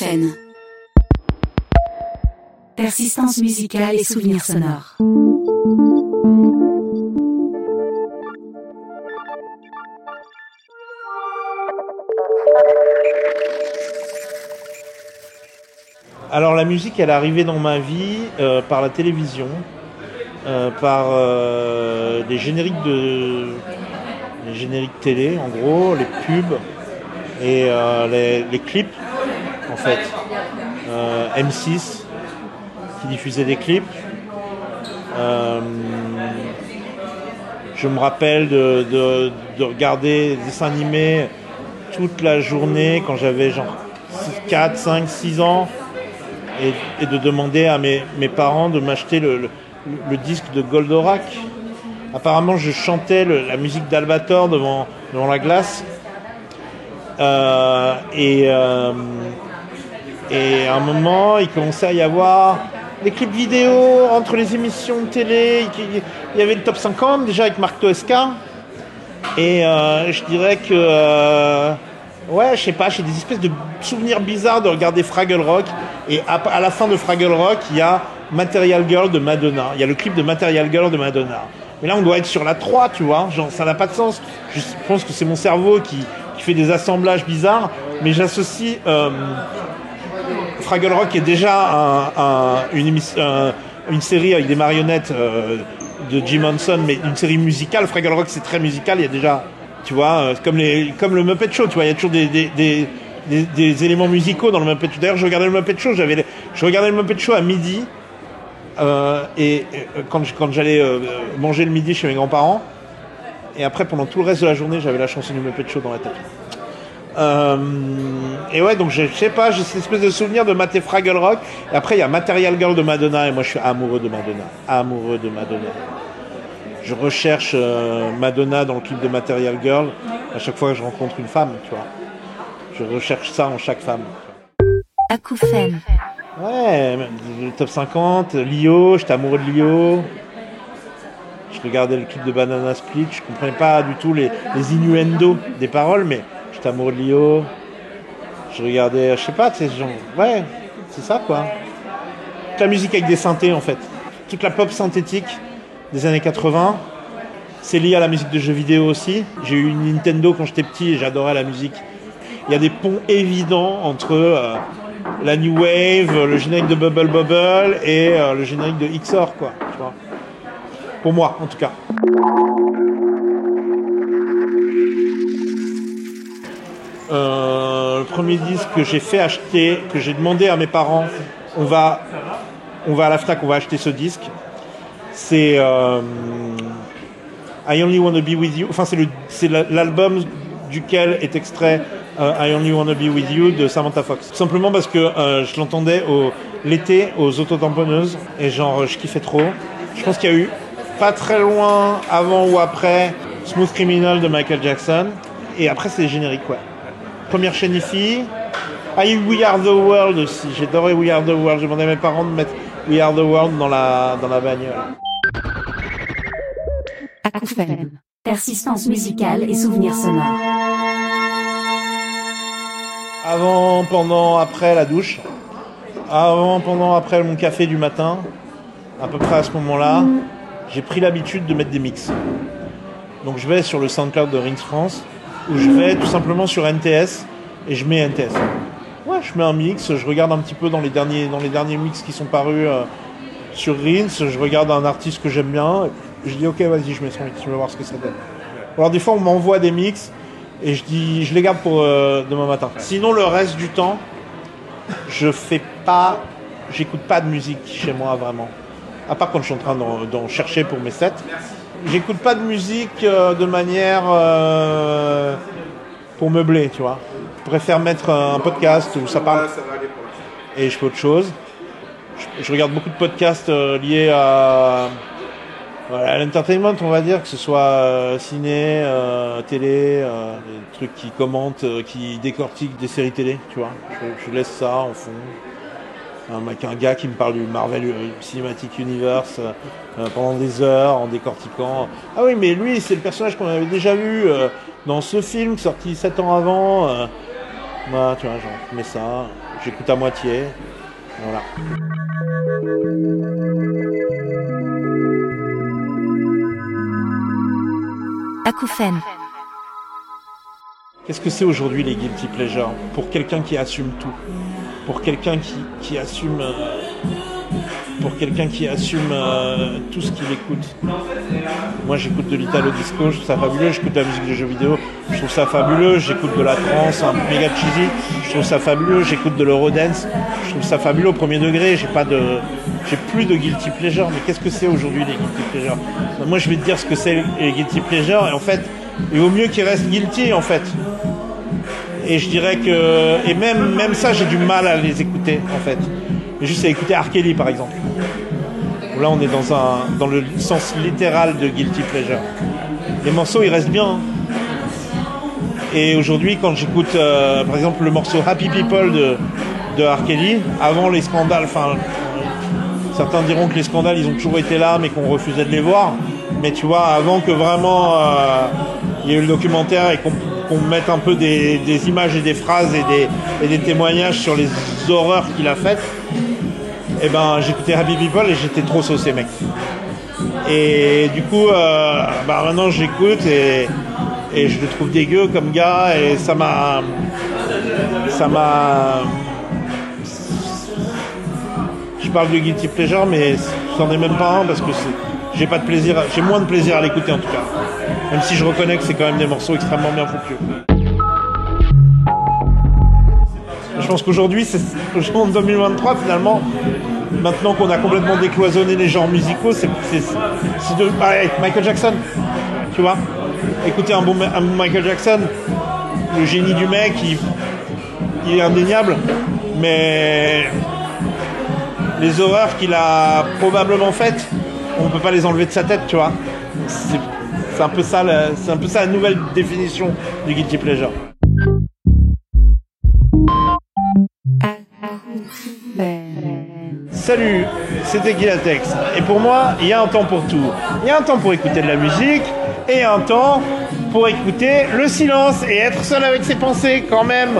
Acouphènes. Persistance musicale et souvenirs sonores. Alors la musique, elle est arrivée dans ma vie euh, par la télévision, euh, par euh, des génériques de les génériques télé, en gros, les pubs et euh, les, les clips, en fait. Euh, M6 qui diffusait des clips. Euh, je me rappelle de, de- de regarder des dessins animés toute la journée quand j'avais genre 4, 5, 6 ans et, de demander à mes, parents de m'acheter le, disque de Goldorak. Apparemment, je chantais la musique d'Albator devant, devant la glace. Euh, et, et à un moment, il commençait à y avoir des clips vidéo entre les émissions de télé. Il y avait le top 50 déjà avec Marc Toesca. Et euh, je dirais que. euh, ouais, je sais pas, j'ai des espèces de souvenirs bizarres de regarder Fraggle Rock. Et à, la fin de Fraggle Rock, il y a Material Girl de Madonna. Il y a le clip de Material Girl de Madonna. Mais là, on doit être sur la 3, tu vois. Genre, ça n'a pas de sens. Je pense que c'est mon cerveau qui, qui fait des assemblages bizarres. Mais j'associe. euh, Fraggle Rock est déjà un- un- une, série avec des marionnettes euh, de Jim Henson, mais une série musicale. Fraggle Rock, c'est très musical. Il y a déjà, tu vois, euh, comme, le Muppet Show, tu vois, il y a toujours des, éléments musicaux dans le Muppet Show. D'ailleurs, je regardais le Muppet Show, j'avais, je regardais le Muppet Show à midi. euh, et quand, j'allais manger le midi chez mes grands-parents, et après, pendant tout le reste de la journée, j'avais la chanson du Muppet Show dans la tête. Euh, et ouais, donc je je sais pas, j'ai cette espèce de souvenir de Maté Fraggle Rock. Et après, il y a Material Girl de Madonna, et moi je suis amoureux de Madonna. Amoureux de Madonna. Je recherche euh, Madonna dans le clip de Material Girl à chaque fois que je rencontre une femme, tu vois. Je recherche ça en chaque femme. Acouphènes. Ouais, le top 50, Lio, j'étais amoureux de Lio. Je regardais le clip de Banana Split, je comprenais pas du tout les, les innuendos des paroles, mais j'étais amoureux de Lio. Je regardais, je sais pas, sais, genre, ouais, c'est ça quoi. Toute la musique avec des synthés en fait. Toute la pop synthétique des années 80. C'est lié à la musique de jeux vidéo aussi. J'ai eu une Nintendo quand j'étais petit et j'adorais la musique. Il y a des ponts évidents entre euh, la New Wave, le générique de Bubble Bubble et euh, le générique de XOR, quoi. Tu vois. Pour moi, en tout cas. Euh, le premier disque que j'ai fait acheter, que j'ai demandé à mes parents, on va, on va à la Fnac, on va acheter ce disque. C'est euh, I Only Wanna Be With You. Enfin, c'est l'album duquel est extrait euh, I Only Wanna Be With You de Samantha Fox. Simplement parce que je l'entendais l'été aux autotamponneuses et genre je kiffais trop. Je pense qu'il y a eu pas très loin avant ou après Smooth Criminal de Michael Jackson et après c'est les génériques ouais. Première chaîne IFI. Ah, il y a eu We Are the World aussi. J'ai adoré We Are the World. J'ai demandé à mes parents de mettre We Are the World dans la, dans la bagnole. Persistance musicale et souvenirs sonores. Avant, pendant, après la douche. Avant, pendant, après mon café du matin. À peu près à ce moment-là, j'ai pris l'habitude de mettre des mix. Donc je vais sur le SoundCloud de Rings France, où je vais tout simplement sur NTS et je mets NTS. Ouais, je mets un mix, je regarde un petit peu dans les derniers, dans les derniers mix qui sont parus euh, sur Rins, je regarde un artiste que j'aime bien, je dis ok vas-y je mets son mix, je vais voir ce que ça donne. Alors des fois on m'envoie des mix et je dis je les garde pour euh, demain matin. Sinon le reste du temps, je fais pas, j'écoute pas de musique chez moi vraiment. À part quand je suis en train d'en chercher pour mes sets. J'écoute pas de musique euh, de manière euh, pour meubler, tu vois. Je préfère mettre un podcast où ça parle et je fais autre chose. Je, je regarde beaucoup de podcasts euh, liés à, voilà, l'entertainment, on va dire, que ce soit ciné, télé, des trucs qui commentent, qui décortiquent des séries télé, tu vois. Je, je laisse ça en fond. Un, mec- un gars qui me parle du Marvel Cinematic Universe euh, euh, pendant des heures en décortiquant. Ah oui, mais lui, c'est le personnage qu'on avait déjà vu euh, dans ce film sorti 7 ans avant. euh. Voilà, tu vois, genre, je mets ça. j'écoute à moitié. Voilà. Acouphène. Qu'est-ce que c'est aujourd'hui les guilty pleasures? Pour quelqu'un qui assume tout. Pour quelqu'un qui, qui assume. euh, pour quelqu'un qui assume euh, tout ce qu'il écoute. Moi j'écoute de l'italo disco, je trouve ça fabuleux, j'écoute de la musique de jeux vidéo, je trouve ça fabuleux, j'écoute de la trance, un méga cheesy, je trouve ça fabuleux, j'écoute de l'eurodance, je trouve ça fabuleux au premier degré, j'ai pas de. J'ai plus de guilty pleasure, mais qu'est-ce que c'est aujourd'hui les guilty pleasures? Moi je vais te dire ce que c'est les guilty pleasures, et en fait, il vaut mieux qu'ils restent guilty en fait. Et je dirais que. Et même, même ça, j'ai du mal à les écouter, en fait. Juste à écouter R. Kelly, par exemple. Là, on est dans, un, dans le sens littéral de Guilty Pleasure. Les morceaux, ils restent bien. hein. Et aujourd'hui, quand j'écoute, euh, par exemple, le morceau Happy People de, de R. Kelly, avant les scandales, enfin. Certains diront que les scandales, ils ont toujours été là, mais qu'on refusait de les voir. Mais tu vois, avant que vraiment euh, il y ait eu le documentaire et qu'on qu'on mette un peu des, images et des phrases et des, témoignages sur les horreurs qu'il a faites, et ben j'écoutais Happy People et j'étais trop saucé, mec. Et du coup, euh, bah maintenant j'écoute et, et je le trouve dégueu comme gars et ça m'a. Ça m'a. Je parle de Guilty Pleasure, mais c'en est même pas un parce que c'est- j'ai pas de plaisir, j'ai moins de plaisir à l'écouter en tout cas. Même si je reconnais que c'est quand même des morceaux extrêmement bien foutus. Je pense qu'aujourd'hui, c'est en 2023 finalement, maintenant qu'on a complètement décloisonné les genres musicaux, c'est de pareil, Michael Jackson, tu vois. Écoutez un bon, Michael Jackson, le génie du mec, il, il est indéniable, mais les horreurs qu'il a probablement faites, on peut pas les enlever de sa tête, tu vois. C'est un peu ça, la- c'est un peu ça la nouvelle définition du guilty pleasure. Salut, c'était Guilatex. Et pour moi, il y a un temps pour tout. Il y a un temps pour écouter de la musique et un temps pour écouter le silence et être seul avec ses pensées quand même.